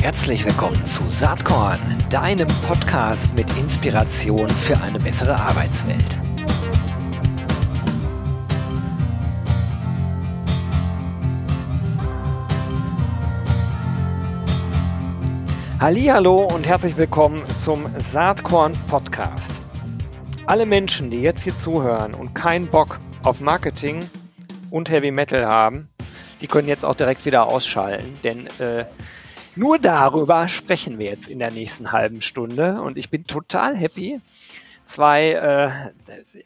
Herzlich willkommen zu Saatkorn, deinem Podcast mit Inspiration für eine bessere Arbeitswelt. Hallo und herzlich willkommen zum Saatkorn Podcast. Alle Menschen, die jetzt hier zuhören und keinen Bock auf Marketing und Heavy Metal haben, die können jetzt auch direkt wieder ausschalten, denn äh, nur darüber sprechen wir jetzt in der nächsten halben Stunde und ich bin total happy, zwei äh,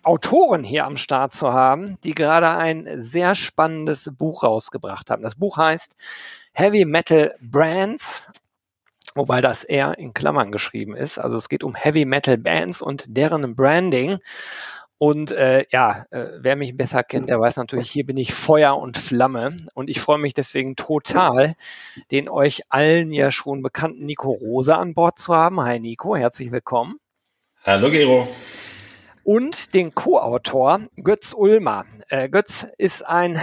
Autoren hier am Start zu haben, die gerade ein sehr spannendes Buch rausgebracht haben. Das Buch heißt Heavy Metal Brands, wobei das eher in Klammern geschrieben ist. Also es geht um Heavy Metal Bands und deren Branding. Und äh, ja, äh, wer mich besser kennt, der weiß natürlich, hier bin ich Feuer und Flamme. Und ich freue mich deswegen total, den euch allen ja schon bekannten Nico Rose an Bord zu haben. Hi Nico, herzlich willkommen. Hallo Gero. Und den Co-Autor Götz Ulmer. Äh, Götz ist ein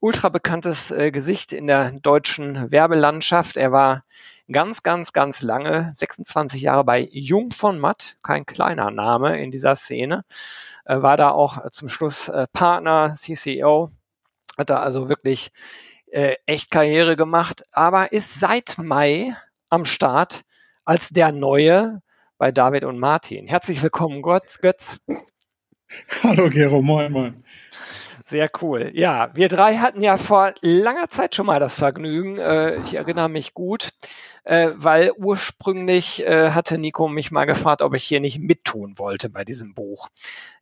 ultra bekanntes äh, Gesicht in der deutschen Werbelandschaft. Er war ganz, ganz, ganz lange, 26 Jahre bei Jung von Matt, kein kleiner Name in dieser Szene äh, war da auch äh, zum Schluss äh, Partner, CCO, hat da also wirklich äh, echt Karriere gemacht, aber ist seit Mai am Start als der Neue bei David und Martin. Herzlich willkommen, Götz. Götz. Hallo Gero, moin, moin. Sehr cool. Ja, wir drei hatten ja vor langer Zeit schon mal das Vergnügen. Äh, ich erinnere mich gut, äh, weil ursprünglich äh, hatte Nico mich mal gefragt, ob ich hier nicht mittun wollte bei diesem Buch.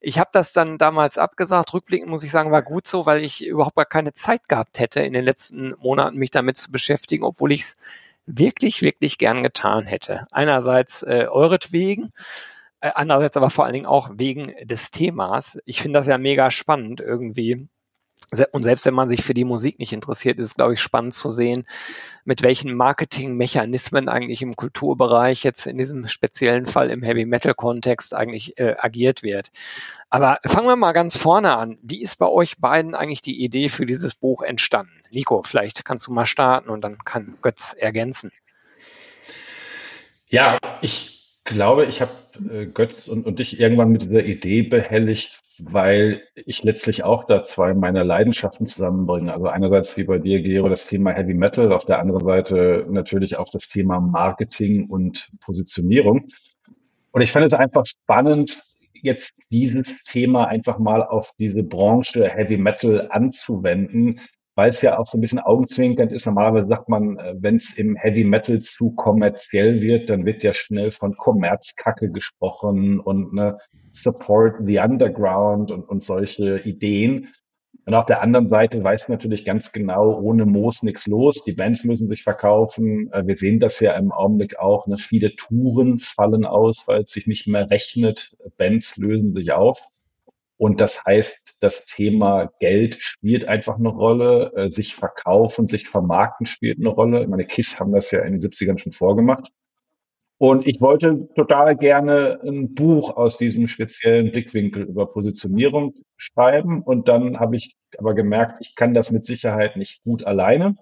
Ich habe das dann damals abgesagt. Rückblickend muss ich sagen, war gut so, weil ich überhaupt gar keine Zeit gehabt hätte, in den letzten Monaten mich damit zu beschäftigen, obwohl ich es wirklich, wirklich gern getan hätte. Einerseits äh, euretwegen andererseits aber vor allen Dingen auch wegen des Themas. Ich finde das ja mega spannend irgendwie. Und selbst wenn man sich für die Musik nicht interessiert, ist es, glaube ich, spannend zu sehen, mit welchen Marketingmechanismen eigentlich im Kulturbereich jetzt in diesem speziellen Fall im Heavy Metal Kontext eigentlich äh, agiert wird. Aber fangen wir mal ganz vorne an. Wie ist bei euch beiden eigentlich die Idee für dieses Buch entstanden? Nico, vielleicht kannst du mal starten und dann kann Götz ergänzen. Ja, ich glaube, ich habe äh, Götz und, und dich irgendwann mit dieser Idee behelligt, weil ich letztlich auch da zwei meiner Leidenschaften zusammenbringe. Also einerseits wie bei dir, Gero, das Thema Heavy Metal, auf der anderen Seite natürlich auch das Thema Marketing und Positionierung. Und ich fand es einfach spannend, jetzt dieses Thema einfach mal auf diese Branche Heavy Metal anzuwenden, weil es ja auch so ein bisschen augenzwinkernd ist. Normalerweise sagt man, äh, wenn es im Heavy Metal zu kommerziell wird, dann wird ja schnell von Kommerzkacke gesprochen und ne, Support the Underground und, und solche Ideen. Und auf der anderen Seite weiß natürlich ganz genau, ohne Moos nichts los. Die Bands müssen sich verkaufen. Äh, wir sehen das ja im Augenblick auch. Ne? Viele Touren fallen aus, weil es sich nicht mehr rechnet. Bands lösen sich auf. Und das heißt, das Thema Geld spielt einfach eine Rolle, äh, sich verkaufen, sich vermarkten spielt eine Rolle. Meine KISS haben das ja in den 70ern schon vorgemacht. Und ich wollte total gerne ein Buch aus diesem speziellen Blickwinkel über Positionierung schreiben. Und dann habe ich aber gemerkt, ich kann das mit Sicherheit nicht gut alleine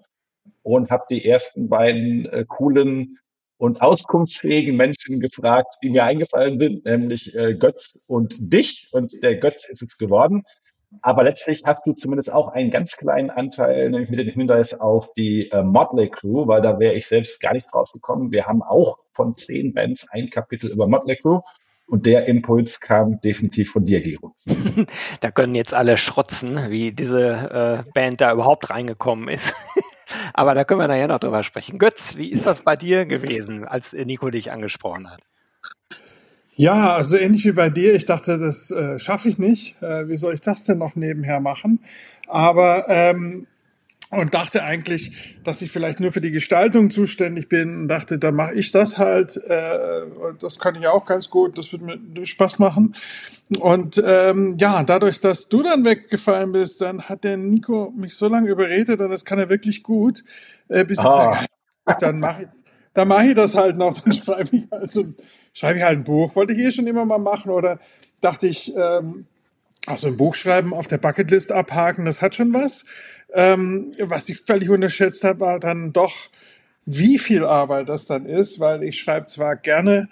und habe die ersten beiden äh, coolen und auskunftsfähigen Menschen gefragt, die mir eingefallen sind, nämlich äh, Götz und dich. Und der Götz ist es geworden. Aber letztlich hast du zumindest auch einen ganz kleinen Anteil, nämlich mit dem Hinweis auf die äh, Motley Crew, weil da wäre ich selbst gar nicht drauf gekommen. Wir haben auch von zehn Bands ein Kapitel über Motley Crew. Und der Impuls kam definitiv von dir, Gero. da können jetzt alle schrotzen, wie diese äh, Band da überhaupt reingekommen ist. Aber da können wir nachher noch drüber sprechen. Götz, wie ist das bei dir gewesen, als Nico dich angesprochen hat? Ja, also ähnlich wie bei dir. Ich dachte, das äh, schaffe ich nicht. Äh, wie soll ich das denn noch nebenher machen? Aber ähm, und dachte eigentlich, dass ich vielleicht nur für die Gestaltung zuständig bin und dachte, dann mache ich das halt. Äh, das kann ich auch ganz gut. Das wird mir Spaß machen. Und ähm, ja, dadurch, dass du dann weggefallen bist, dann hat der Nico mich so lange überredet und das kann er wirklich gut, äh, bis ich ah. gesagt habe, dann mache ich, dann mache ich das halt noch, dann schreibe ich halt so, schreibe ich halt ein Buch. Wollte ich eh schon immer mal machen oder dachte ich, ähm, Also ein Buch schreiben, auf der Bucketlist abhaken, das hat schon was. Ähm, was ich völlig unterschätzt habe, war dann doch, wie viel Arbeit das dann ist, weil ich schreibe zwar gerne,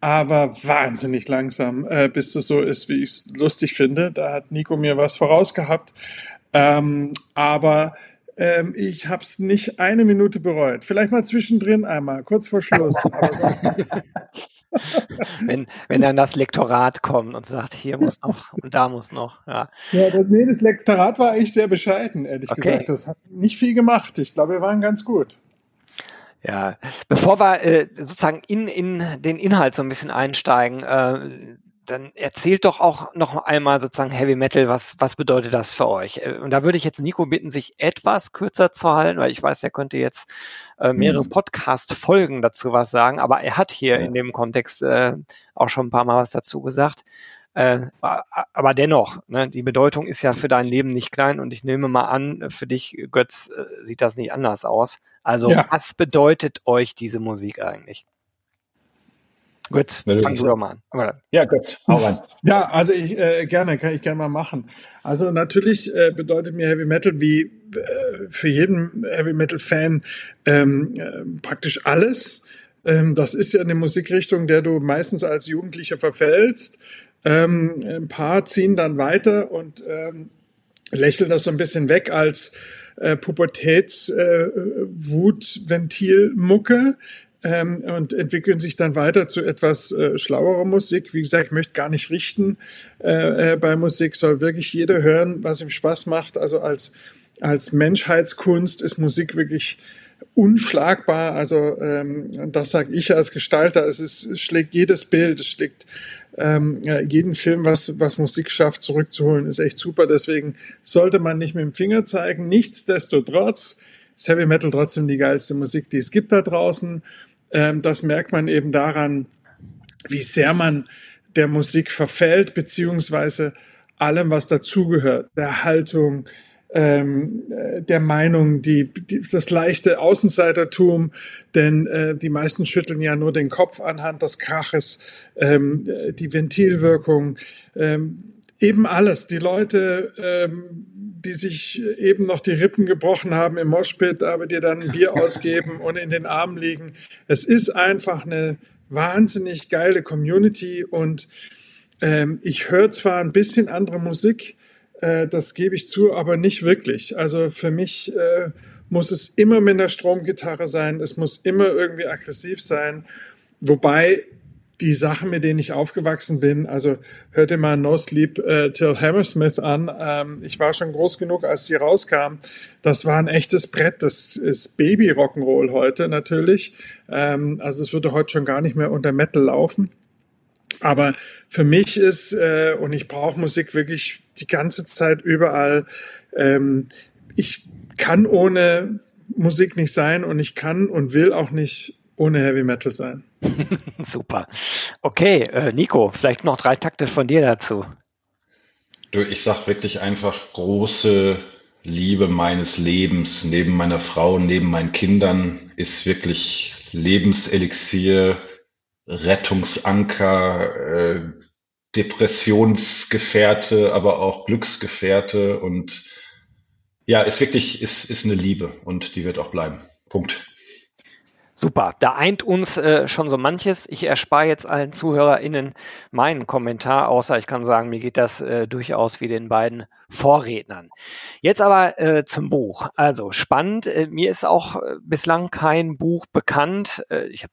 aber wahnsinnig langsam, äh, bis das so ist, wie ich es lustig finde. Da hat Nico mir was vorausgehabt. Ähm, aber ähm, ich habe es nicht eine Minute bereut. Vielleicht mal zwischendrin einmal, kurz vor Schluss, aber sonst nicht. wenn, wenn dann das Lektorat kommt und sagt, hier muss noch und da muss noch. Ja, ja das, nee, das Lektorat war eigentlich sehr bescheiden, ehrlich okay. gesagt. Das hat nicht viel gemacht. Ich glaube, wir waren ganz gut. Ja, bevor wir äh, sozusagen in, in den Inhalt so ein bisschen einsteigen, äh, dann erzählt doch auch noch einmal sozusagen Heavy Metal, was, was bedeutet das für euch? Äh, und da würde ich jetzt Nico bitten, sich etwas kürzer zu halten, weil ich weiß, er könnte jetzt äh, mehrere mhm. Podcast-Folgen dazu was sagen, aber er hat hier ja. in dem Kontext äh, auch schon ein paar Mal was dazu gesagt. Äh, aber dennoch, ne, die Bedeutung ist ja für dein Leben nicht klein und ich nehme mal an, für dich, Götz, äh, sieht das nicht anders aus. Also, ja. was bedeutet euch diese Musik eigentlich? Gut, fang du doch mal an. Ja, gut, hau rein. Ja, also ich äh, gerne, kann ich gerne mal machen. Also natürlich äh, bedeutet mir Heavy Metal wie äh, für jeden Heavy Metal Fan ähm, äh, praktisch alles. Ähm, das ist ja eine Musikrichtung, der du meistens als Jugendlicher verfällst. Ähm, ein paar ziehen dann weiter und ähm, lächeln das so ein bisschen weg als äh, Pubertäts-Wutventil-Mucke. Äh, ähm, und entwickeln sich dann weiter zu etwas äh, schlauerer Musik. Wie gesagt, ich möchte gar nicht richten äh, äh, bei Musik, soll wirklich jeder hören, was ihm Spaß macht. Also als, als Menschheitskunst ist Musik wirklich unschlagbar. Also ähm, das sage ich als Gestalter. Es, ist, es schlägt jedes Bild, es schlägt ähm, jeden Film, was, was Musik schafft, zurückzuholen, ist echt super. Deswegen sollte man nicht mit dem Finger zeigen. Nichtsdestotrotz ist Heavy Metal trotzdem die geilste Musik, die es gibt da draußen. Ähm, das merkt man eben daran, wie sehr man der Musik verfällt, beziehungsweise allem, was dazugehört, der Haltung, ähm, äh, der Meinung, die, die, das leichte Außenseitertum, denn äh, die meisten schütteln ja nur den Kopf anhand des Kraches, ähm, äh, die Ventilwirkung, ähm, eben alles. Die Leute, ähm, die sich eben noch die Rippen gebrochen haben im Moshpit, aber dir dann ein Bier ausgeben und in den Armen liegen. Es ist einfach eine wahnsinnig geile Community und ähm, ich höre zwar ein bisschen andere Musik, äh, das gebe ich zu, aber nicht wirklich. Also für mich äh, muss es immer mit einer Stromgitarre sein, es muss immer irgendwie aggressiv sein, wobei die Sachen, mit denen ich aufgewachsen bin, also hörte mal No Sleep äh, Till Hammersmith an. Ähm, ich war schon groß genug, als sie rauskam. Das war ein echtes Brett. Das ist Baby Rock'n'Roll heute natürlich. Ähm, also es würde heute schon gar nicht mehr unter Metal laufen. Aber für mich ist, äh, und ich brauche Musik wirklich die ganze Zeit überall, ähm, ich kann ohne Musik nicht sein und ich kann und will auch nicht ohne Heavy Metal sein. Super. Okay, äh, Nico, vielleicht noch drei Takte von dir dazu. Du, ich sag wirklich einfach große Liebe meines Lebens neben meiner Frau, neben meinen Kindern ist wirklich Lebenselixier, Rettungsanker, äh, Depressionsgefährte, aber auch Glücksgefährte und ja, ist wirklich, ist, ist eine Liebe und die wird auch bleiben. Punkt. Super, da eint uns äh, schon so manches. Ich erspare jetzt allen ZuhörerInnen meinen Kommentar, außer ich kann sagen, mir geht das äh, durchaus wie den beiden Vorrednern. Jetzt aber äh, zum Buch. Also spannend. Äh, mir ist auch äh, bislang kein Buch bekannt. Äh, ich habe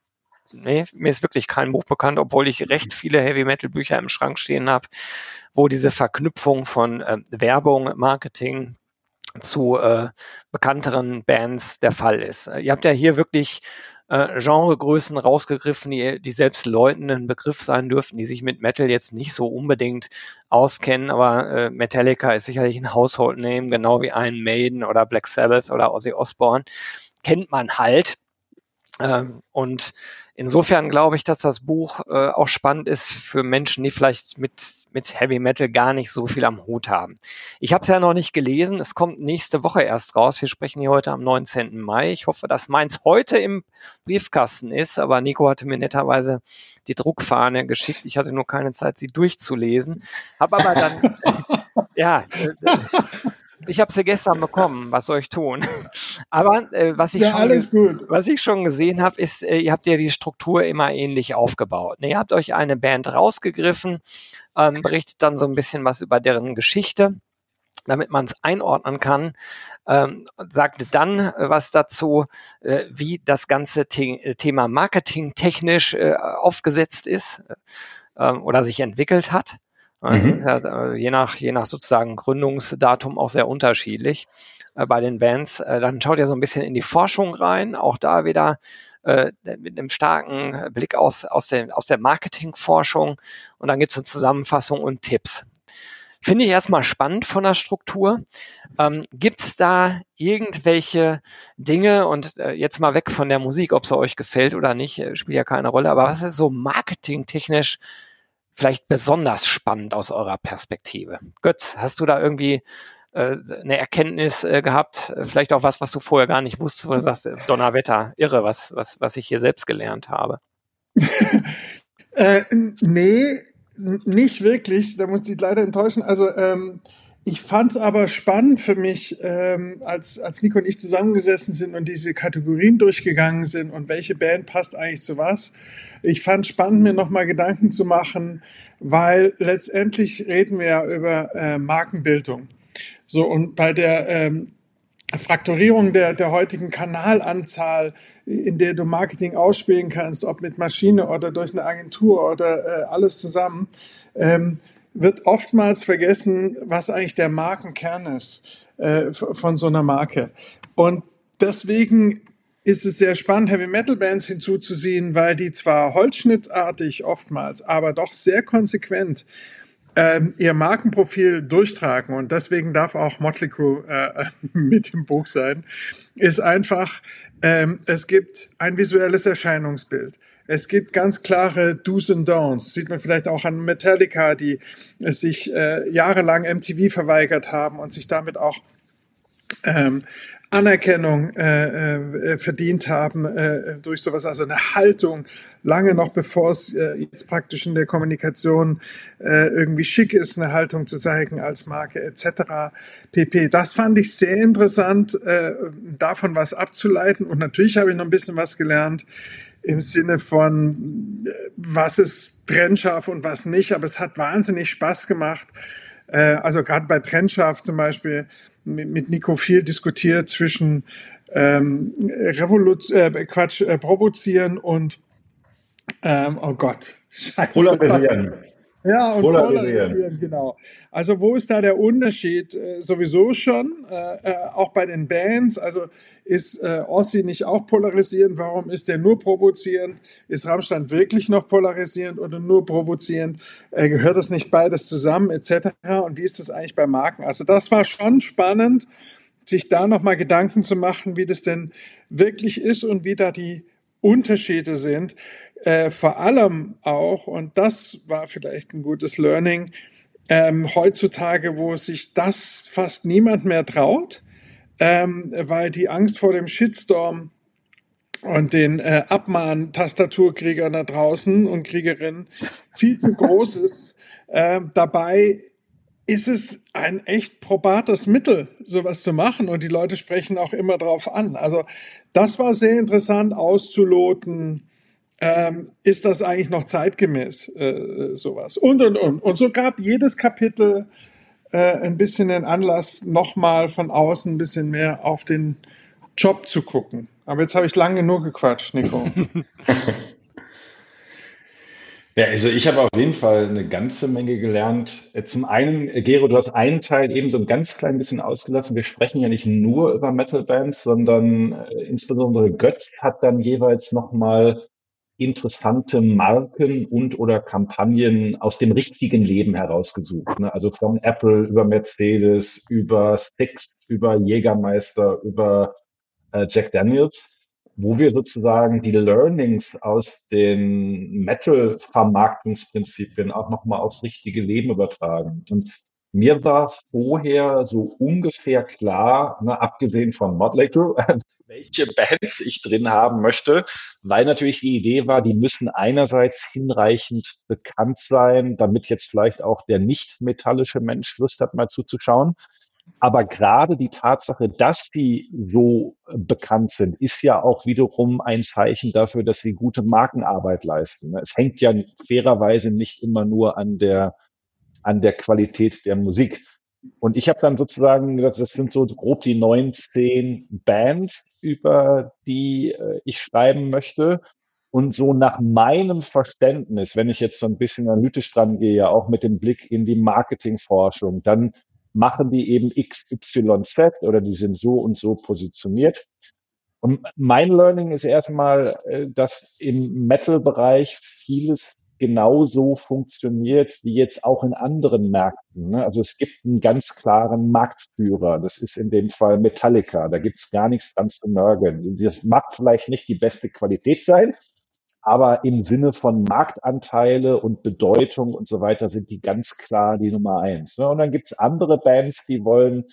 nee, mir ist wirklich kein Buch bekannt, obwohl ich recht viele Heavy Metal Bücher im Schrank stehen habe, wo diese Verknüpfung von äh, Werbung, Marketing zu äh, bekannteren Bands der Fall ist. Ihr habt ja hier wirklich äh, Genregrößen rausgegriffen, die, die selbst Leuten Begriff sein dürften, die sich mit Metal jetzt nicht so unbedingt auskennen, aber äh, Metallica ist sicherlich ein Household Name, genau wie Iron Maiden oder Black Sabbath oder Ozzy Osbourne. Kennt man halt. Ähm, und insofern glaube ich, dass das Buch äh, auch spannend ist für Menschen, die vielleicht mit, mit Heavy Metal gar nicht so viel am Hut haben. Ich habe es ja noch nicht gelesen. Es kommt nächste Woche erst raus. Wir sprechen hier heute am 19. Mai. Ich hoffe, dass meins heute im Briefkasten ist. Aber Nico hatte mir netterweise die Druckfahne geschickt. Ich hatte nur keine Zeit, sie durchzulesen. Habe aber dann, ja, äh, ich habe sie gestern bekommen. Was soll ich tun? Aber äh, was ich ja, schon alles gut. was ich schon gesehen habe, ist, äh, ihr habt ja die Struktur immer ähnlich aufgebaut. Ne? Ihr habt euch eine Band rausgegriffen, ähm, berichtet dann so ein bisschen was über deren Geschichte, damit man es einordnen kann. Ähm, sagte dann äh, was dazu, äh, wie das ganze The Thema Marketing technisch äh, aufgesetzt ist äh, oder sich entwickelt hat. Mhm. Äh, je nach, je nach sozusagen Gründungsdatum auch sehr unterschiedlich äh, bei den Bands. Äh, dann schaut ihr so ein bisschen in die Forschung rein, auch da wieder äh, mit einem starken Blick aus, aus, der, aus der Marketingforschung. Und dann gibt es eine Zusammenfassung und Tipps. Finde ich erstmal spannend von der Struktur. Ähm, Gibt es da irgendwelche Dinge, und äh, jetzt mal weg von der Musik, ob es euch gefällt oder nicht, äh, spielt ja keine Rolle, aber was ist so marketingtechnisch vielleicht besonders spannend aus eurer Perspektive? Götz, hast du da irgendwie äh, eine Erkenntnis äh, gehabt, vielleicht auch was, was du vorher gar nicht wusstest, wo du sagst, Donnerwetter, irre, was, was, was ich hier selbst gelernt habe? äh, nee, nicht wirklich, da muss ich leider enttäuschen. Also ähm, ich fand es aber spannend für mich, ähm, als, als Nico und ich zusammengesessen sind und diese Kategorien durchgegangen sind und welche Band passt eigentlich zu was. Ich fand spannend, mir nochmal Gedanken zu machen, weil letztendlich reden wir ja über äh, Markenbildung. So, und bei der ähm, Frakturierung der, der heutigen Kanalanzahl, in der du Marketing ausspielen kannst, ob mit Maschine oder durch eine Agentur oder äh, alles zusammen, ähm, wird oftmals vergessen, was eigentlich der Markenkern ist äh, von so einer Marke. Und deswegen ist es sehr spannend, Heavy Metal Bands hinzuzuziehen, weil die zwar holzschnittartig oftmals, aber doch sehr konsequent ähm, ihr Markenprofil durchtragen und deswegen darf auch Motley Crue äh, mit im Buch sein, ist einfach, ähm, es gibt ein visuelles Erscheinungsbild. Es gibt ganz klare Do's and Don'ts. Sieht man vielleicht auch an Metallica, die sich äh, jahrelang MTV verweigert haben und sich damit auch ähm, Anerkennung äh, äh, verdient haben äh, durch sowas, also eine Haltung, lange noch bevor es äh, jetzt praktisch in der Kommunikation äh, irgendwie schick ist, eine Haltung zu zeigen als Marke etc. pp. Das fand ich sehr interessant, äh, davon was abzuleiten. Und natürlich habe ich noch ein bisschen was gelernt im Sinne von, äh, was ist trennscharf und was nicht. Aber es hat wahnsinnig Spaß gemacht. Äh, also gerade bei trennscharf zum Beispiel mit, Nico viel diskutiert zwischen ähm, Revolution, äh, Quatsch, äh, provozieren und ähm, oh Gott, Scheiße. Ja, und polarisieren. genau. Also wo ist da der Unterschied? Äh, sowieso schon, äh, äh, auch bei den Bands. Also ist äh, Ossi nicht auch polarisierend? Warum ist der nur provozierend? Ist Rammstein wirklich noch polarisierend oder nur provozierend? Äh, gehört das nicht beides zusammen etc.? Und wie ist das eigentlich bei Marken? Also das war schon spannend, sich da nochmal Gedanken zu machen, wie das denn wirklich ist und wie da die Unterschiede sind. Äh, vor allem auch, und das war vielleicht ein gutes Learning, ähm, heutzutage, wo sich das fast niemand mehr traut, ähm, weil die Angst vor dem Shitstorm und den äh, Abmahn-Tastaturkriegern da draußen und Kriegerinnen viel zu groß ist. Äh, dabei ist es ein echt probates Mittel, sowas zu machen und die Leute sprechen auch immer drauf an. Also das war sehr interessant auszuloten, ähm, ist das eigentlich noch zeitgemäß, äh, sowas. Und, und, und. Und so gab jedes Kapitel äh, ein bisschen den Anlass, nochmal von außen ein bisschen mehr auf den Job zu gucken. Aber jetzt habe ich lange genug gequatscht, Nico. Ja, also ich habe auf jeden Fall eine ganze Menge gelernt. Äh, zum einen, äh, Gero, du hast einen Teil eben so ein ganz klein bisschen ausgelassen. Wir sprechen ja nicht nur über Metal-Bands, sondern äh, insbesondere Götz hat dann jeweils nochmal interessante Marken und oder Kampagnen aus dem richtigen Leben herausgesucht. Ne? Also von Apple über Mercedes, über Six, über Jägermeister, über äh, Jack Daniels. wo wir sozusagen die Learnings aus den Metal-Vermarktungsprinzipien auch nochmal aufs richtige Leben übertragen. Und mir war vorher so ungefähr klar, ne, abgesehen von Motley Crue, welche Bands ich drin haben möchte, weil natürlich die Idee war, die müssen einerseits hinreichend bekannt sein, damit jetzt vielleicht auch der nicht metallische Mensch Lust hat, mal zuzuschauen. Aber gerade die Tatsache, dass die so äh, bekannt sind, ist ja auch wiederum ein Zeichen dafür, dass sie gute Markenarbeit leisten. Es hängt ja fairerweise nicht immer nur an der, an der Qualität der Musik. Und ich habe dann sozusagen gesagt, das sind so grob die 19 Bands, über die äh, ich schreiben möchte. Und so nach meinem Verständnis, wenn ich jetzt so ein bisschen analytisch dran gehe, auch mit dem Blick in die Marketingforschung, dann machen die eben XYZ oder die sind so und so positioniert. Und mein Learning ist erstmal, äh, dass im Metal-Bereich vieles genauso funktioniert wie jetzt auch in anderen Märkten. Ne? Also es gibt einen ganz klaren Marktführer. Das ist in dem Fall Metallica. Da gibt es gar nichts dran zu nörgeln. Das mag vielleicht nicht die beste Qualität sein, aber im Sinne von Marktanteile und Bedeutung und so weiter sind die ganz klar die Nummer eins. Ne? Und dann gibt's andere Bands, die wollen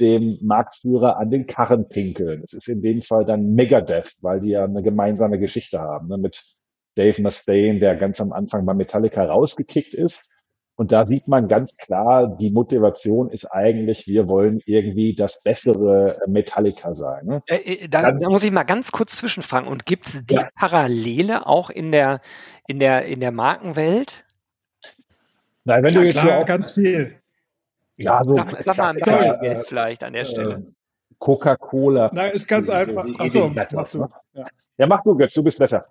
dem Marktführer an den Karren pinkeln. Das ist in dem Fall dann Megadeth, weil die ja eine gemeinsame Geschichte haben, ne? mit Dave Mustaine, der ganz am Anfang bei Metallica rausgekickt ist und da sieht man ganz klar, die Motivation ist eigentlich, wir wollen irgendwie das bessere Metallica sein. Äh, äh da, Dann, da, muss ich mal ganz kurz zwischenfragen. Und gibt es die ja. Parallele auch in der, in der, in der Markenwelt? Nein, wenn ja, du jetzt klar, ganz viel. Ja, so sag, sag mal ein Beispiel äh, vielleicht an der Stelle. Äh, Coca-Cola. Na, ist ganz einfach. Achso, mach du. Ne? Ja. ja, mach du, Götz, du bist besser.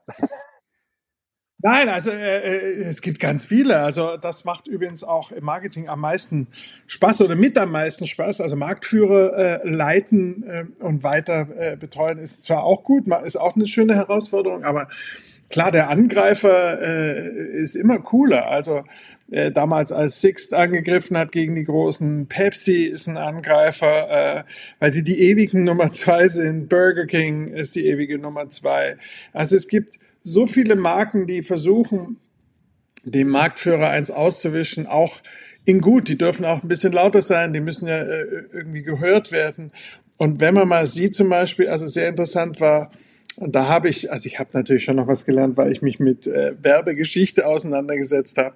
Nein, also äh, äh, es gibt ganz viele. Also das macht übrigens auch im Marketing am meisten Spaß oder mit am meisten Spaß. Also Marktführer äh, leiten äh, und weiter äh, betreuen ist zwar auch gut, ist auch eine schöne Herausforderung, aber klar, der Angreifer äh, ist immer cooler. Also äh, damals als Sixt angegriffen hat gegen die großen, Pepsi ist ein Angreifer, äh, weil sie die ewigen Nummer zwei sind. Burger King ist die ewige Nummer zwei. Also es gibt so viele Marken, die versuchen, dem Marktführer eins auszuwischen, auch in gut. Die dürfen auch ein bisschen lauter sein, die müssen ja äh, irgendwie gehört werden. Und wenn man mal sieht zum Beispiel, also sehr interessant war, und da habe ich, also ich habe natürlich schon noch was gelernt, weil ich mich mit äh, Werbegeschichte auseinandergesetzt habe.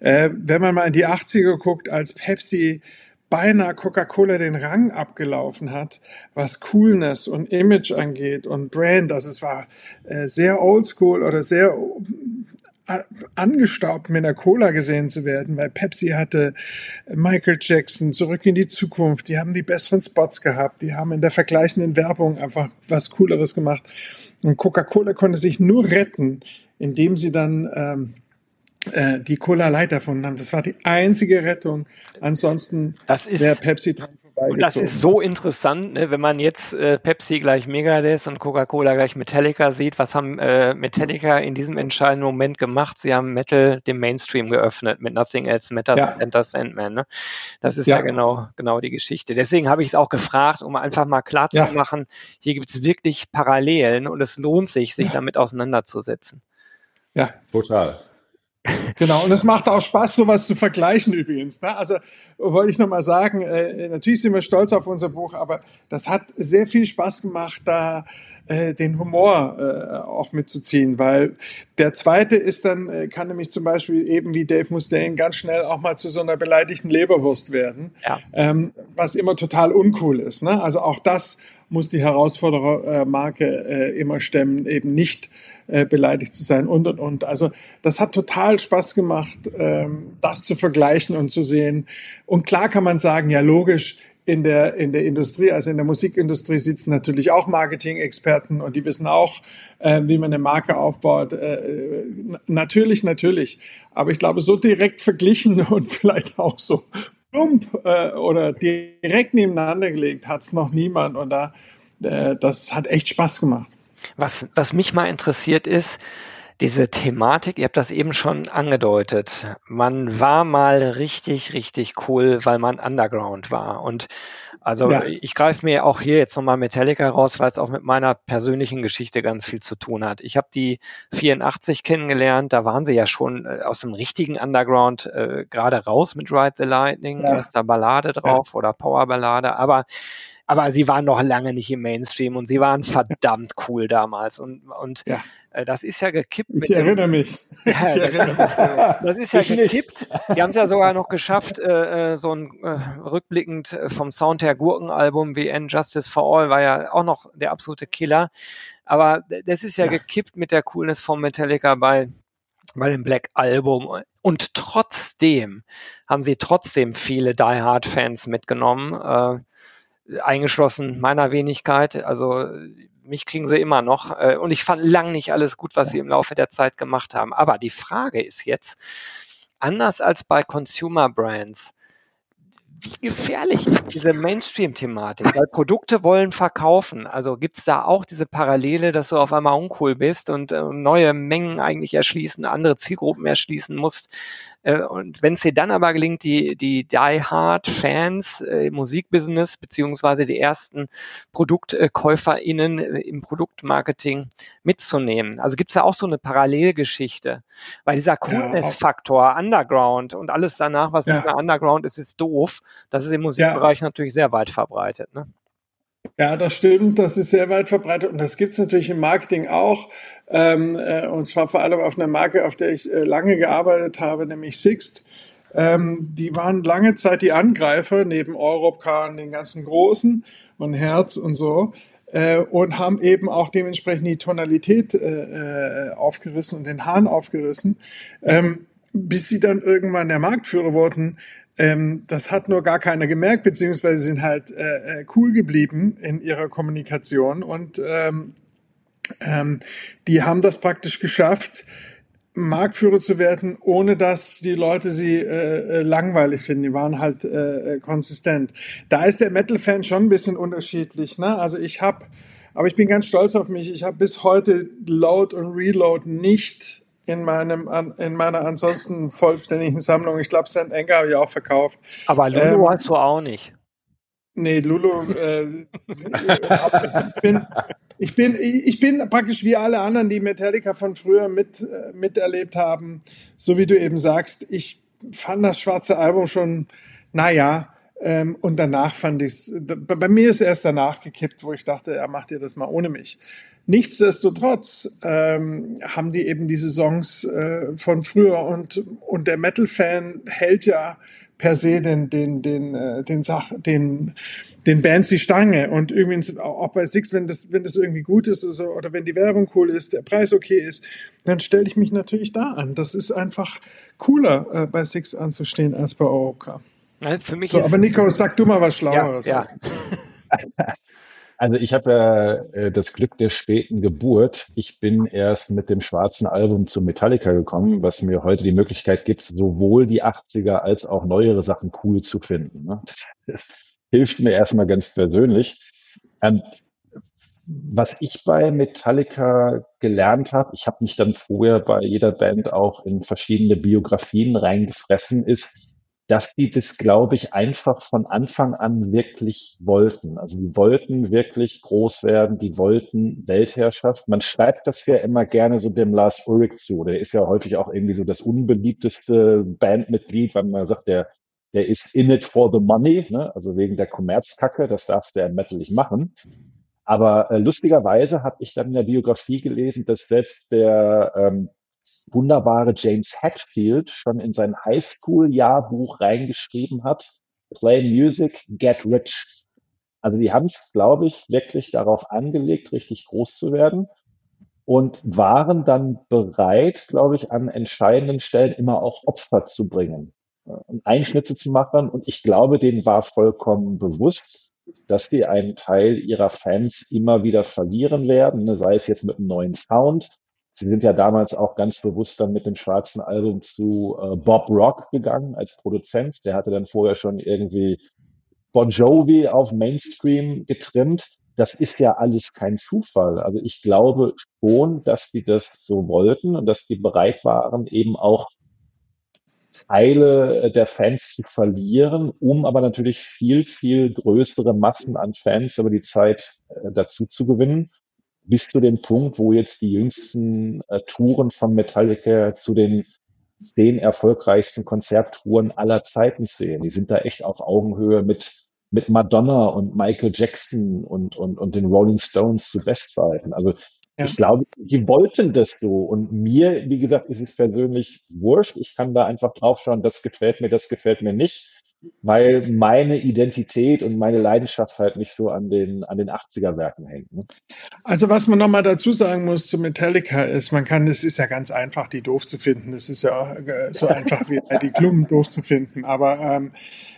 Äh, wenn man mal in die 80er guckt, als Pepsi beinahe Coca-Cola den Rang abgelaufen hat, was Coolness und Image angeht und Brand. Also es war äh, sehr oldschool oder sehr äh, angestaubt mit einer Cola gesehen zu werden, weil Pepsi hatte Michael Jackson, Zurück in die Zukunft, die haben die besseren Spots gehabt, die haben in der vergleichenden Werbung einfach was Cooleres gemacht. Und Coca-Cola konnte sich nur retten, indem sie dann ähm, äh, die Cola Light erfunden haben. Das war die einzige Rettung. Ansonsten wäre Pepsi dran und das ist so interessant, ne, wenn man jetzt äh, Pepsi gleich Megadeth und Coca-Cola gleich Metallica sieht. Was haben äh, Metallica in diesem entscheidenden Moment gemacht? Sie haben Metal dem Mainstream geöffnet mit Nothing Else Matters ja. und Enter Sandman. Ne? Das ist ja. ja genau genau die Geschichte. Deswegen habe ich es auch gefragt, um einfach mal klar zu machen, hier gibt es wirklich Parallelen und es lohnt sich, sich damit auseinanderzusetzen. Ja, total. Genau, und es macht auch Spaß, sowas zu vergleichen übrigens. Ne? Also wollte ich nochmal sagen, äh, natürlich sind wir stolz auf unser Buch, aber das hat sehr viel Spaß gemacht, da äh, den Humor äh, auch mitzuziehen, weil der zweite ist dann, äh, kann nämlich zum Beispiel eben wie Dave Mustaine ganz schnell auch mal zu so einer beleidigten Leberwurst werden, ja. ähm, was immer total uncool ist. Ne? Also auch das muss die Herausforderermarke äh, immer stemmen, eben nicht äh, beleidigt zu sein und und und. Also das hat total Spaß gemacht, ähm, das zu vergleichen und zu sehen. Und klar kann man sagen, ja logisch, in der, in der Industrie, also in der Musikindustrie sitzen natürlich auch Marketing-Experten und die wissen auch, äh, wie man eine Marke aufbaut. Äh, natürlich, natürlich. Aber ich glaube, so direkt verglichen und vielleicht auch so plump äh, oder direkt nebeneinander gelegt hat es noch niemand. Und da, äh, das hat echt Spaß gemacht. Was, was mich mal interessiert ist, diese Thematik, ihr habt das eben schon angedeutet. Man war mal richtig, richtig cool, weil man Underground war. Und Also ja. ich greife mir auch hier jetzt nochmal Metallica raus, weil es auch mit meiner persönlichen Geschichte ganz viel zu tun hat. Ich habe die 84 kennengelernt, da waren sie ja schon äh, aus dem richtigen Underground äh, gerade raus mit Ride the Lightning, ja. erster Ballade drauf ja. oder Powerballade, aber aber sie waren noch lange nicht im Mainstream und sie waren verdammt cool damals. Und, und ja. äh, das ist ja gekippt. Ich erinnere dem, mich. Ja, ich erinnere das, mich. das ist ja ich gekippt. Die haben es ja sogar noch geschafft, äh, äh, so ein äh, rückblickend äh, vom Sound her Gurkenalbum wie End Justice for All war ja auch noch der absolute Killer. Aber das ist ja, ja. gekippt mit der Coolness von Metallica bei bei dem Black Album. Und trotzdem haben sie trotzdem viele Die Hard Fans mitgenommen. Äh, eingeschlossen meiner Wenigkeit. Also mich kriegen sie immer noch. Äh, und ich fand lang nicht alles gut, was sie im Laufe der Zeit gemacht haben. Aber die Frage ist jetzt, anders als bei Consumer Brands, wie gefährlich ist diese Mainstream-Thematik? Weil Produkte wollen verkaufen. Also gibt's da auch diese Parallele, dass du auf einmal uncool bist und äh, neue Mengen eigentlich erschließen, andere Zielgruppen erschließen musst, äh, und wenn es dir dann aber gelingt, die, die Die Hard Fans äh, im Musikbusiness beziehungsweise die ersten ProduktkäuferInnen äh, im Produktmarketing mitzunehmen. Also gibt es da auch so eine Parallelgeschichte. Weil dieser Coolness-Faktor, ja, Underground und alles danach, was ja. nicht mehr Underground ist, ist doof. Das ist im Musikbereich ja. natürlich sehr weit verbreitet. Ne? Ja, das stimmt. Das ist sehr weit verbreitet und das gibt's natürlich im Marketing auch. Ähm, äh, und zwar vor allem auf einer Marke, auf der ich äh, lange gearbeitet habe, nämlich Sixt. Ähm, die waren lange Zeit die Angreifer neben Europcar und den ganzen Großen und Herz und so äh, und haben eben auch dementsprechend die Tonalität äh, äh, aufgerissen und den Hahn aufgerissen, ähm, bis sie dann irgendwann der Marktführer wurden. Ähm, das hat nur gar keiner gemerkt, beziehungsweise sind halt äh, äh cool geblieben in ihrer Kommunikation und ähm, ähm, die haben das praktisch geschafft, Marktführer zu werden, ohne dass die Leute sie äh, äh, langweilig finden. Die waren halt äh, äh, konsistent. Da ist der Metal-Fan schon ein bisschen unterschiedlich. Ne? Also ich habe, aber ich bin ganz stolz auf mich. Ich habe bis heute Load und Reload nicht in meinem in meiner ansonsten vollständigen Sammlung. Ich glaube, St. Anger habe ich auch verkauft. Aber Lulu ähm, hast du auch nicht. Nee, Lulu, äh, ich bin, ich bin, ich bin praktisch wie alle anderen, die Metallica von früher mit, äh, miterlebt haben, so wie du eben sagst. Ich fand das schwarze Album schon, naja, ähm, und danach fand ich es, bei mir ist erst danach gekippt, wo ich dachte, er macht ihr das mal ohne mich. Nichtsdestotrotz ähm, haben die eben diese Songs äh, von früher und, und der Metal-Fan hält ja per se den, den, den, äh, den, Sach, den, den Bands die Stange. Und übrigens auch bei Six, wenn das, wenn das irgendwie gut ist oder, so, oder wenn die Werbung cool ist, der Preis okay ist, dann stelle ich mich natürlich da an. Das ist einfach cooler, äh, bei Six anzustehen als bei Oroka. Für mich so, aber Nico, sag du mal was Schlaueres. Ja, ja. Also ich habe ja äh, das Glück der späten Geburt. Ich bin erst mit dem schwarzen Album zu Metallica gekommen, was mir heute die Möglichkeit gibt, sowohl die 80er als auch neuere Sachen cool zu finden. Ne? Das, das, hilft mir erstmal ganz persönlich. Ähm, was ich bei Metallica gelernt habe, ich habe mich dann früher bei jeder Band auch in verschiedene Biografien reingefressen, ist, dass die das, glaube ich, einfach von Anfang an wirklich wollten. Also die wollten wirklich groß werden, die wollten Weltherrschaft. Man schreibt das ja immer gerne so dem Lars Ulrich zu. Der ist ja häufig auch irgendwie so das unbeliebteste Bandmitglied, weil man sagt, der, der ist in it for the money, ne? also wegen der Kommerzkacke, das darfst du ja im Metal nicht machen. Aber äh, lustigerweise habe ich dann in der Biografie gelesen, dass selbst der ähm, wunderbare James Hetfield schon in sein Highschool-Jahrbuch reingeschrieben hat, Play Music, Get Rich. Also die haben es, glaube ich, wirklich darauf angelegt, richtig groß zu werden und waren dann bereit, glaube ich, an entscheidenden Stellen immer auch Opfer zu bringen und Einschnitte zu machen. Und ich glaube, denen war vollkommen bewusst, dass die einen Teil ihrer Fans immer wieder verlieren werden, ne, sei es jetzt mit einem neuen Sound, Sie sind ja damals auch ganz bewusst dann mit dem schwarzen Album zu äh, Bob Rock gegangen als Produzent. Der hatte dann vorher schon irgendwie Bon Jovi auf Mainstream getrimmt. Das ist ja alles kein Zufall. Also ich glaube schon, dass die das so wollten und dass die bereit waren, eben auch Teile der Fans zu verlieren, um aber natürlich viel, viel größere Massen an Fans über die Zeit äh, dazu zu gewinnen bis zu dem Punkt, wo jetzt die jüngsten äh, Touren von Metallica zu den zehn erfolgreichsten Konzerttouren aller Zeiten sehen. Die sind da echt auf Augenhöhe mit, mit Madonna und Michael Jackson und, und, und den Rolling Stones zu Bestzeiten. Also ja. ich glaube, die wollten das so. Und mir, wie gesagt, ist es persönlich wurscht. Ich kann da einfach draufschauen, das gefällt mir, das gefällt mir nicht weil meine Identität und meine Leidenschaft halt nicht so an den, an den 80er-Werken hängt. Ne? Also was man nochmal dazu sagen muss zu Metallica ist, man kann, es ist ja ganz einfach, die doof zu finden. Das ist ja äh, so einfach wie die Klumpen doof zu finden. Aber ähm,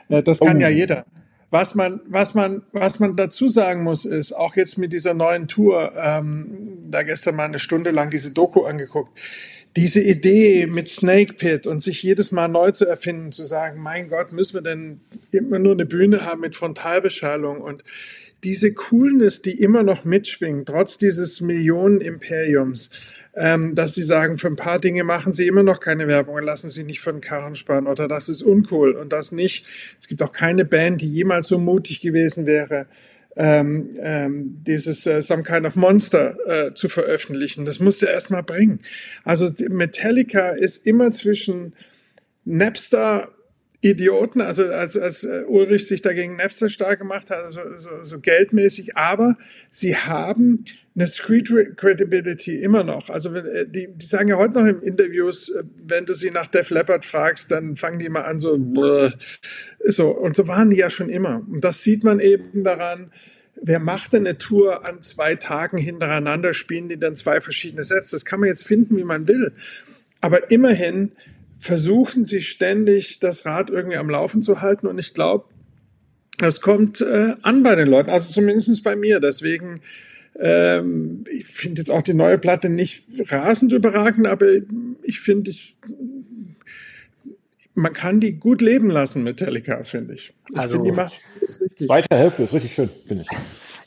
äh, das kann oh. ja jeder. Was man, was man, was man dazu sagen muss, ist, auch jetzt mit dieser neuen Tour, ähm, da gestern mal eine Stunde lang diese Doku angeguckt, diese Idee mit Snake Pit und sich jedes Mal neu zu erfinden, zu sagen, mein Gott, müssen wir denn immer nur eine Bühne haben mit Frontalbeschallung? Und diese Coolness, die immer noch mitschwingt, trotz dieses Millionen-Imperiums, ähm, dass sie sagen, für ein paar Dinge machen sie immer noch keine Werbung und lassen sich nicht von den Karren spannen oder das ist uncool und das nicht. Es gibt auch keine Band, die jemals so mutig gewesen wäre, ähm, ähm, dieses äh, Some Kind of Monster äh, zu veröffentlichen. Das musste er erstmal bringen. Also Metallica ist immer zwischen Napster Idioten, also als, als äh, Ulrich sich dagegen Napster stark gemacht hat, also so, so geldmäßig, aber sie haben eine Street Credibility immer noch. Also äh, die, die sagen ja heute noch in Interviews, äh, wenn du sie nach Def Leppard fragst, dann fangen die immer an so, so und so waren die ja schon immer. Und das sieht man eben daran, wer macht denn eine Tour an zwei Tagen hintereinander, spielen die dann zwei verschiedene Sets? Das kann man jetzt finden, wie man will. Aber immerhin versuchen sie ständig, das Rad irgendwie am Laufen zu halten. Und ich glaube, das kommt äh, an bei den Leuten, also zumindest bei mir. Deswegen, ähm, ich finde jetzt auch die neue Platte nicht rasend überragend, aber ich finde, ich, man kann die gut leben lassen, Metallica, finde ich. ich also, find, die macht das richtig. Weiter Hälfte ist richtig schön, finde ich.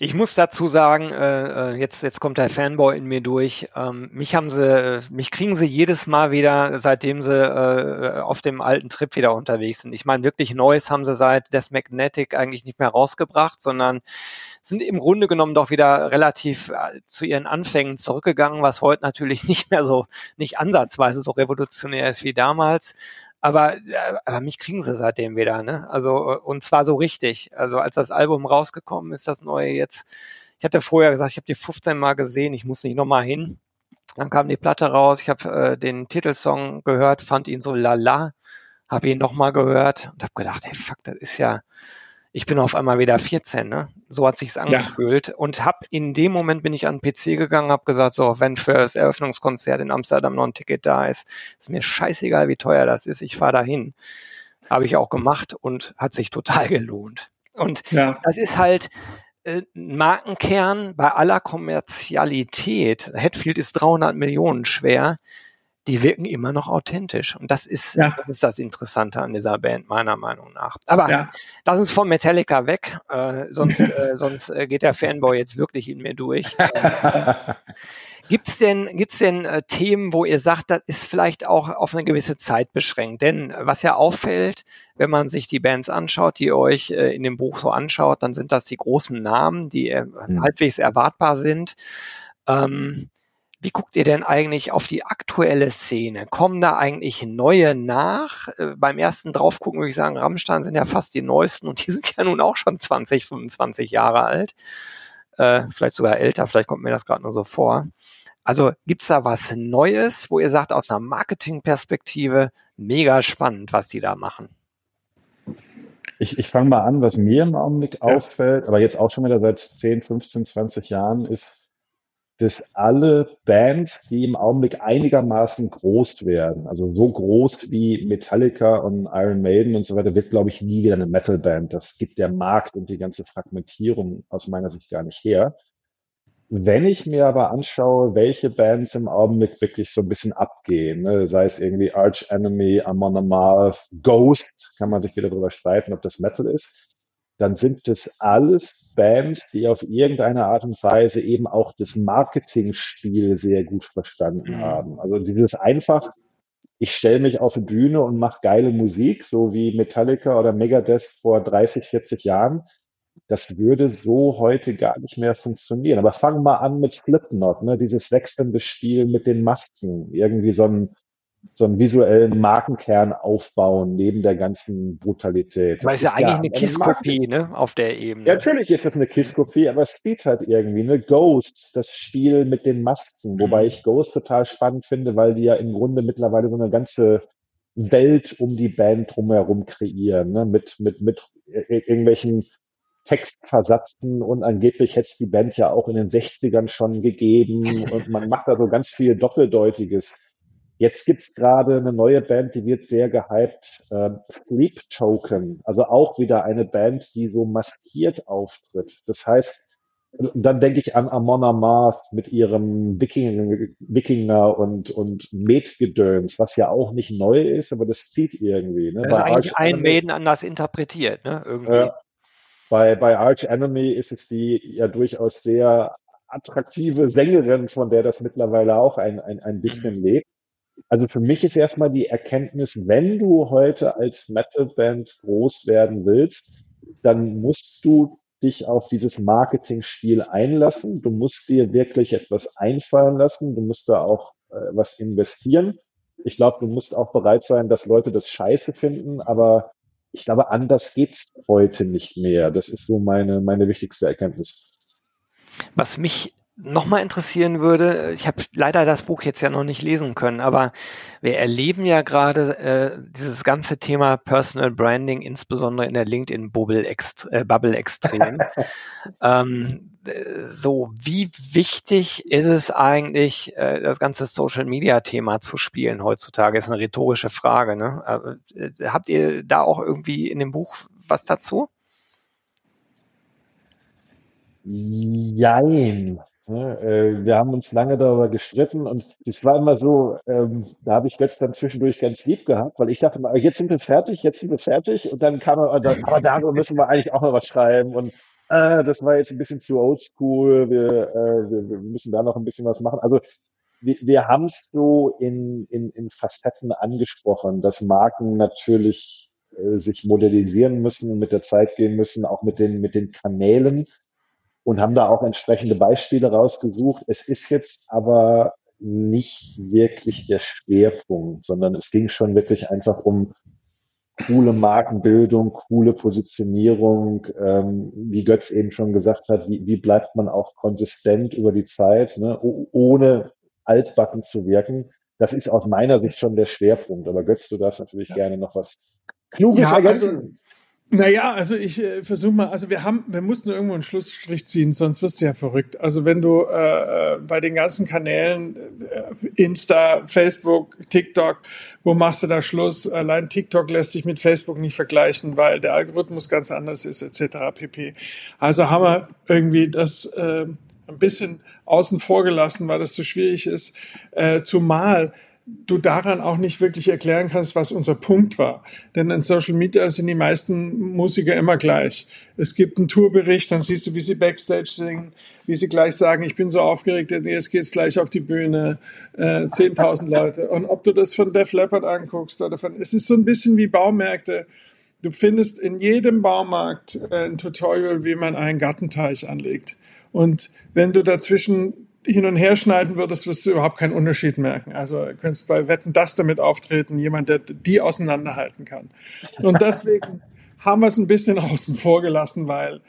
Ich muss dazu sagen, äh, äh, jetzt, jetzt kommt der Fanboy in mir durch. Ähm, mich haben sie, mich kriegen sie jedes Mal wieder, seitdem sie äh, auf dem alten Trip wieder unterwegs sind. Ich meine, wirklich Neues haben sie seit Death Magnetic eigentlich nicht mehr rausgebracht, sondern sind im Grunde genommen doch wieder relativ äh, zu ihren Anfängen zurückgegangen, was heute natürlich nicht mehr so, nicht ansatzweise so revolutionär ist wie damals. Aber, äh, aber mich kriegen sie seitdem wieder, ne? Also, äh, und zwar so richtig. Also, als das Album rausgekommen ist, das neue jetzt, ich hatte vorher gesagt, ich habe die 15 Mal gesehen, ich muss nicht nochmal hin. Dann kam die Platte raus, ich habe äh, den Titelsong gehört, fand ihn so lala, habe ihn nochmal gehört und habe gedacht, ey, fuck, das ist ja, ich bin auf einmal wieder 14, ne? So hat sich's angefühlt ja. und hab in dem Moment bin ich an den PC gegangen, hab gesagt, so, wenn für das Eröffnungskonzert in Amsterdam noch ein Ticket da ist, ist mir scheißegal, wie teuer das ist, ich fahre dahin. Habe ich auch gemacht und hat sich total gelohnt. Und ja. das ist halt äh, Markenkern bei aller Kommerzialität. Hatfield ist 300 Millionen schwer die wirken immer noch authentisch. Und das ist, ja. das ist das Interessante an dieser Band, meiner Meinung nach. Aber ja. lass uns von Metallica weg, äh, sonst, äh, sonst äh, geht der Fanboy jetzt wirklich in mir durch. Gibt's denn, gibt's denn äh, Themen, wo ihr sagt, das ist vielleicht auch auf eine gewisse Zeit beschränkt? Denn was ja auffällt, wenn man sich die Bands anschaut, die ihr euch äh, in dem Buch so anschaut, dann sind das die großen Namen, die äh, hm. halbwegs erwartbar sind. Ähm, wie guckt ihr denn eigentlich auf die aktuelle Szene? Kommen da eigentlich neue nach? Äh, beim ersten draufgucken würde ich sagen, Rammstein sind ja fast die neuesten und die sind ja nun auch schon 20, 25 Jahre alt. Äh, vielleicht sogar älter, vielleicht kommt mir das gerade nur so vor. Also gibt's da was Neues, wo ihr sagt, aus einer Marketingperspektive, mega spannend, was die da machen? Ich, ich fange mal an, was mir im Augenblick ja. auffällt, aber jetzt auch schon wieder seit 10, 15, 20 Jahren, ist dass alle Bands, die im Augenblick einigermaßen groß werden, also so groß wie Metallica und Iron Maiden und so weiter, wird, glaube ich, nie wieder eine Metalband. Das gibt der Markt und die ganze Fragmentierung aus meiner Sicht gar nicht her. Wenn ich mir aber anschaue, welche Bands im Augenblick wirklich so ein bisschen abgehen, ne, sei es irgendwie Arch Enemy, Amon Amarth, Ghost, kann man sich wieder darüber streiten, ob das Metal ist dann sind das alles Bands, die auf irgendeine Art und Weise eben auch das Marketingspiel sehr gut verstanden mhm. haben. Also dieses einfach ich stelle mich auf eine Bühne und mache geile Musik, so wie Metallica oder Megadeth vor 30, 40 Jahren. Das würde so heute gar nicht mehr funktionieren. Aber fangen wir an mit Slipknot, ne? dieses wechselnde Spiel mit den Masken, irgendwie so ein so einen visuellen Markenkern aufbauen neben der ganzen Brutalität. Weil es ja eigentlich ja eine Kisskopie, ne, auf der Ebene. Ja, natürlich ist das eine Kisskopie, aber es sieht halt irgendwie, ne, Ghost, das Spiel mit den Masken, wobei ich Ghost total spannend finde, weil die ja im Grunde mittlerweile so eine ganze Welt um die Band drumherum kreieren, ne, mit, mit, mit irgendwelchen Textversatzen und angeblich hätte es die Band ja auch in den 60ern schon gegeben und man macht da so ganz viel Doppeldeutiges. Jetzt gibt's gerade eine neue Band, die wird sehr gehypt, äh, Sleep Token, also auch wieder eine Band, die so maskiert auftritt. Das heißt, dann denke ich an Amon Amarth mit ihrem Wikinger, Wikinger und, und Metgedöns, was ja auch nicht neu ist, aber das zieht irgendwie. Ne? Das ist eigentlich Arch ein Maiden anders interpretiert, ne? Irgendwie. Äh, bei, bei Arch Enemy ist es die ja durchaus sehr attraktive Sängerin, von der das mittlerweile auch ein, ein, ein bisschen mhm. lebt. Also für mich ist erstmal die Erkenntnis, wenn du heute als Metalband groß werden willst, dann musst du dich auf dieses Marketingspiel einlassen. Du musst dir wirklich etwas einfallen lassen. Du musst da auch äh, was investieren. Ich glaube, du musst auch bereit sein, dass Leute das scheiße finden, aber ich glaube, anders geht's heute nicht mehr. Das ist so meine, meine wichtigste Erkenntnis. Was mich nochmal interessieren würde, ich habe leider das Buch jetzt ja noch nicht lesen können, aber wir erleben ja gerade äh, dieses ganze Thema Personal Branding, insbesondere in der LinkedIn-Bubble ext äh, Bubble extrem. ähm, so, wie wichtig ist es eigentlich, äh, das ganze Social-Media-Thema zu spielen heutzutage? Ist eine rhetorische Frage. Ne? Äh, habt ihr da auch irgendwie in dem Buch was dazu? Jein. Ne, äh, wir haben uns lange darüber gestritten und es war immer so, ähm, da habe ich Götz dann zwischendurch ganz lieb gehabt, weil ich dachte mal, jetzt sind wir fertig, jetzt sind wir fertig und dann kam er, aber darüber müssen wir eigentlich auch mal was schreiben und äh, das war jetzt ein bisschen zu oldschool, wir, äh, wir, wir müssen da noch ein bisschen was machen. Also wir, wir haben es so in, in, in Facetten angesprochen, dass Marken natürlich äh, sich modernisieren müssen und mit der Zeit gehen müssen, auch mit den, mit den Kanälen und haben da auch entsprechende Beispiele rausgesucht. Es ist jetzt aber nicht wirklich der Schwerpunkt, sondern es ging schon wirklich einfach um coole Markenbildung, coole Positionierung, ähm, wie Götz eben schon gesagt hat, wie, wie bleibt man auch konsistent über die Zeit, ne, ohne altbacken zu wirken. Das ist aus meiner Sicht schon der Schwerpunkt. Aber Götz, du darfst natürlich ja. gerne noch was Kluges ja, ergänzen. Also naja, also ich äh, versuche mal, also wir haben, wir mussten irgendwo einen Schlussstrich ziehen, sonst wirst du ja verrückt. Also wenn du äh, äh, bei den ganzen Kanälen, äh, Insta, Facebook, TikTok, wo machst du da Schluss? Allein TikTok lässt sich mit Facebook nicht vergleichen, weil der Algorithmus ganz anders ist, etc. pp. Also haben wir irgendwie das äh, ein bisschen außen vor gelassen, weil das so schwierig ist. Äh, zumal du daran auch nicht wirklich erklären kannst, was unser Punkt war. Denn in Social Media sind die meisten Musiker immer gleich. Es gibt einen Tourbericht, dann siehst du, wie sie Backstage singen, wie sie gleich sagen, ich bin so aufgeregt, jetzt geht's gleich auf die Bühne, äh, 10.000 Leute. Und ob du das von Def Leppard anguckst oder von, es ist so ein bisschen wie Baumärkte. Du findest in jedem Baumarkt äh, ein Tutorial, wie man einen Gartenteich anlegt. Und wenn du dazwischen hin und her schneiden würdest, wirst du überhaupt keinen Unterschied merken. Also du könntest bei Wetten das damit auftreten, jemand, der die auseinanderhalten kann. Und deswegen haben wir es ein bisschen außen vor gelassen, weil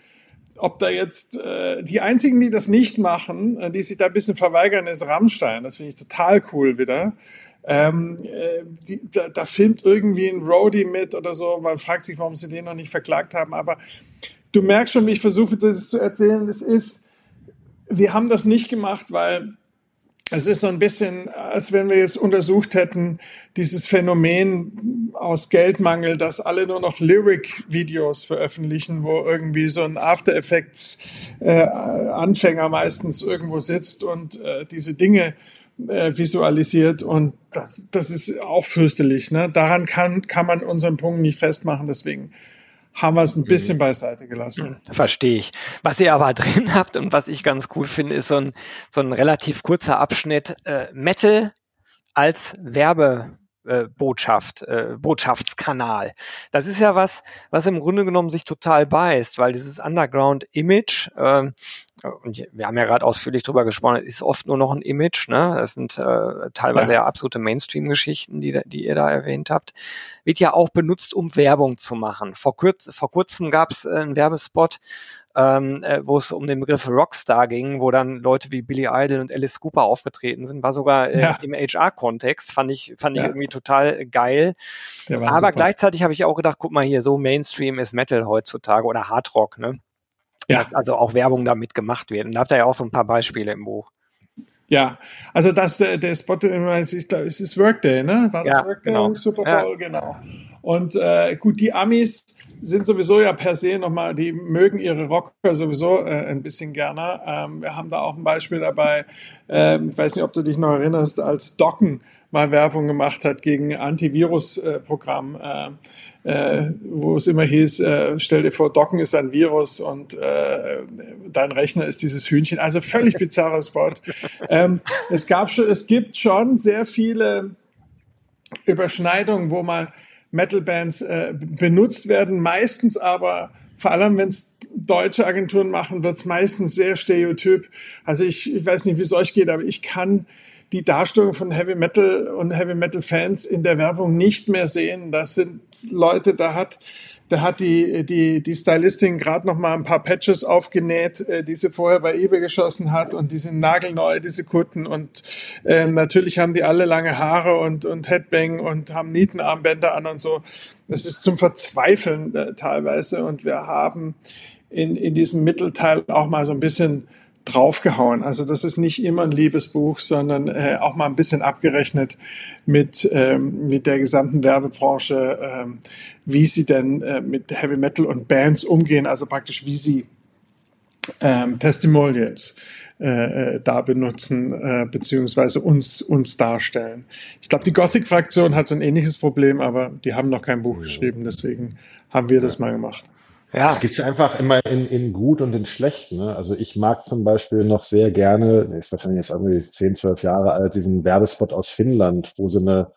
ob da jetzt äh, die einzigen, die das nicht machen, äh, die sich da ein bisschen verweigern, ist Rammstein. Das finde ich total cool wieder. Ähm, äh, die, da, da filmt irgendwie ein Roadie mit oder so. Man fragt sich, warum sie den noch nicht verklagt haben. Aber du merkst schon, wie ich versuche, das zu erzählen. Es ist wir haben das nicht gemacht, weil es ist so ein bisschen, als wenn wir jetzt untersucht hätten, dieses Phänomen aus Geldmangel, dass alle nur noch Lyric-Videos veröffentlichen, wo irgendwie so ein After Effects-Anfänger äh, meistens irgendwo sitzt und äh, diese Dinge äh, visualisiert. Und das, das ist auch fürchterlich. Ne? Daran kann, kann man unseren Punkt nicht festmachen. Deswegen haben wir es ein bisschen mhm. beiseite gelassen. Verstehe ich. Was ihr aber drin habt und was ich ganz cool finde, ist so ein, so ein relativ kurzer Abschnitt äh, Metal als Werbe äh, Botschaft, äh, Botschaftskanal. Das ist ja was, was im Grunde genommen sich total beißt, weil dieses Underground-Image, äh, und wir haben ja gerade ausführlich drüber gesprochen, ist oft nur noch ein Image, ne? Das sind äh, teilweise ja, ja absolute Mainstream-Geschichten, die, die ihr da erwähnt habt. Wird ja auch benutzt, um Werbung zu machen. Vor, kurz, vor kurzem gab es äh, einen Werbespot, ähm, äh, wo es um den Begriff Rockstar ging, wo dann Leute wie Billy Idol und Alice Cooper aufgetreten sind, war sogar äh, ja. im HR-Kontext, fand ich, fand ich irgendwie total geil. Aber super. gleichzeitig habe ich auch gedacht, guck mal hier, so Mainstream ist Metal heutzutage oder Hardrock, ne? Ja. Also auch Werbung damit gemacht wird. Und da habt ihr ja auch so ein paar Beispiele im Buch. Ja, also das, der, der Spot, ich glaube, es ist Workday, ne? War das ja, Workday? Genau. Super Bowl, ja. genau. Und äh, gut, die Amis sind sowieso ja per se nochmal, die mögen ihre Rocker sowieso äh, ein bisschen gerne. Ähm, wir haben da auch ein Beispiel dabei, ähm, ich weiß nicht, ob du dich noch erinnerst, als Docken mal Werbung gemacht hat gegen Antivirus-Programm, äh, äh, wo es immer hieß, äh, stell dir vor, Docken ist ein Virus und äh, dein Rechner ist dieses Hühnchen. Also völlig bizarrer Spot. ähm, es gab schon, es gibt schon sehr viele Überschneidungen, wo man Metal-Bands äh, benutzt werden. Meistens aber, vor allem wenn es deutsche Agenturen machen, wird es meistens sehr stereotyp. Also ich, ich weiß nicht, wie es euch geht, aber ich kann die Darstellung von Heavy Metal und Heavy Metal Fans in der Werbung nicht mehr sehen. Das sind Leute, da hat da hat die, die, die Stylistin gerade noch mal ein paar Patches aufgenäht, äh, die sie vorher bei eBay geschossen hat und die sind nagelneu, diese Kutten und äh, natürlich haben die alle lange Haare und, und Headbang und haben Nietenarmbänder an und so. Das ist zum Verzweifeln äh, teilweise und wir haben in, in diesem Mittelteil auch mal so ein bisschen draufgehauen. Also das ist nicht immer ein Liebesbuch, sondern äh, auch mal ein bisschen abgerechnet mit, ähm, mit der gesamten Werbebranche, ähm, wie sie denn äh, mit Heavy Metal und Bands umgehen, also praktisch wie sie ähm, Testimonials äh, äh da benutzen, äh, beziehungsweise uns, uns darstellen. Ich glaube, die Gothic-Fraktion hat so ein ähnliches Problem, aber die haben noch kein Buch geschrieben, deswegen haben wir das mal gemacht. Ja. Es gibt einfach immer in, in gut und in schlecht. Ne? Also ich mag zum Beispiel noch sehr gerne, ist wahrscheinlich jetzt irgendwie 10, 12 Jahre alt, diesen Werbespot aus Finnland, wo so eine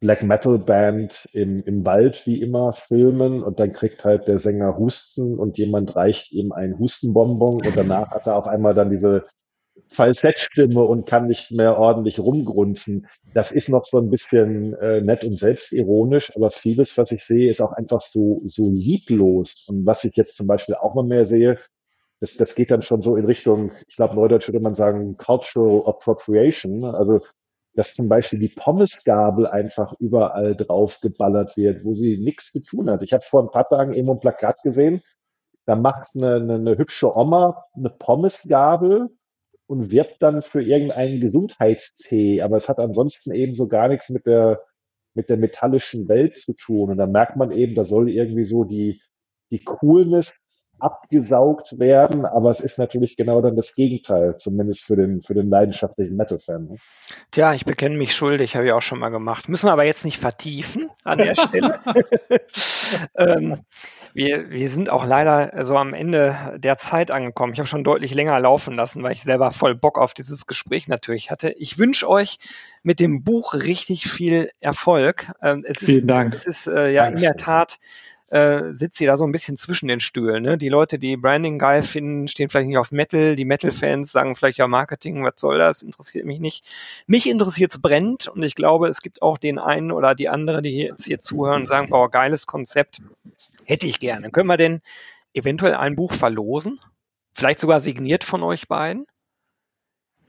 Black Metal Band im, im Wald wie immer filmen und dann kriegt halt der Sänger Husten und jemand reicht ihm ein Hustenbonbon und danach hat er auf einmal dann diese Falsettstimme und kann nicht mehr ordentlich rumgrunzen. Das ist noch so ein bisschen äh, nett und selbstironisch, aber vieles, was ich sehe, ist auch einfach so, so lieblos. Und was ich jetzt zum Beispiel auch mal mehr sehe, das, das geht dann schon so in Richtung, ich glaube, neudeutsch würde man sagen, Cultural Appropriation. Also, dass zum Beispiel die Pommesgabel einfach überall drauf geballert wird, wo sie nichts zu tun hat. Ich habe vor ein paar Tagen eben ein Plakat gesehen, da macht eine, eine, eine hübsche Oma eine Pommesgabel und wirbt dann für irgendeinen Gesundheitstee, aber es hat ansonsten eben so gar nichts mit der, mit der metallischen Welt zu tun. Und da merkt man eben, da soll irgendwie so die, die Coolness abgesaugt werden, aber es ist natürlich genau dann das Gegenteil, zumindest für den, für den leidenschaftlichen Metal-Fan. Ne? Tja, ich bekenne mich schuldig, habe ich auch schon mal gemacht. Müssen wir aber jetzt nicht vertiefen an der Stelle. ähm, wir, wir sind auch leider so am Ende der Zeit angekommen. Ich habe schon deutlich länger laufen lassen, weil ich selber voll Bock auf dieses Gespräch natürlich hatte. Ich wünsche euch mit dem Buch richtig viel Erfolg. Ähm, es Vielen ist, Dank. Es ist äh, ja Dankeschön. in der Tat äh, sitzt sie da so ein bisschen zwischen den Stühlen. Ne? Die Leute, die Branding geil finden, stehen vielleicht nicht auf Metal. Die Metal-Fans sagen vielleicht ja Marketing, was soll das? Interessiert mich nicht. Mich interessiert's brennt und ich glaube, es gibt auch den einen oder die andere, die jetzt hier zuhören und sagen, boah, geiles Konzept. Hätte ich gerne. Können wir denn eventuell ein Buch verlosen? Vielleicht sogar signiert von euch beiden?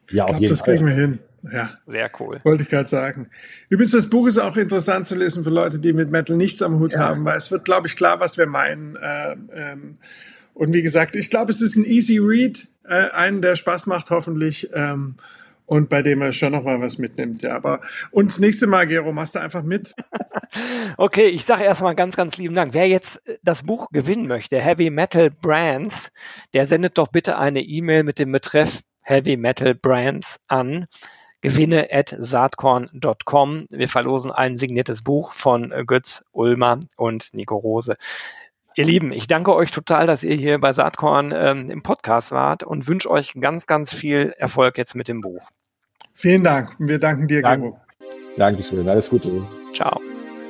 Ja, ich glaube, das kriegen wir hin. Ja. Sehr cool. Wollte ich gerade sagen. Übrigens, das Buch ist auch interessant zu lesen für Leute, die mit Metal nichts am Hut ja. haben, weil es wird, glaube ich, klar, was wir meinen. Äh, ähm, und wie gesagt, ich glaube, es ist ein easy Read, äh, einen, der Spaß macht, hoffentlich. Ähm, und bei dem er schon noch mal was mitnimmt. Ja, aber und das nächste Mal, Gero, machst du einfach mit. okay, ich sage erstmal ganz, ganz lieben Dank. Wer jetzt äh, das Buch gewinnen möchte, Heavy Metal Brands, der sendet doch bitte eine E-Mail mit dem Betreff Heavy Metal Brands an gewinne at saatkorn.com. Wir verlosen ein signiertes Buch von äh, Götz Ulmer und Nico Rose. Ihr Lieben, ich danke euch total, dass ihr hier bei Saatkorn ähm, im Podcast wart und wünsche euch ganz, ganz viel Erfolg jetzt mit dem Buch. Vielen Dank. Wir danken dir, Dank. Gero. Dankeschön, alles Gute. Ciao.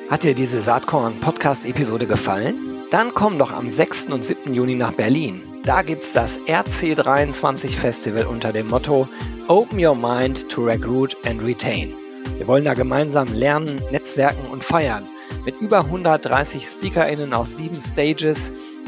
Hat dir diese Saatkorn-Podcast-Episode gefallen? Dann komm doch am 6. und 7. Juni nach Berlin. Da gibt's das RC23 Festival unter dem Motto Open Your Mind to Recruit and Retain. Wir wollen da gemeinsam lernen, netzwerken und feiern. Mit über 130 SpeakerInnen auf sieben Stages,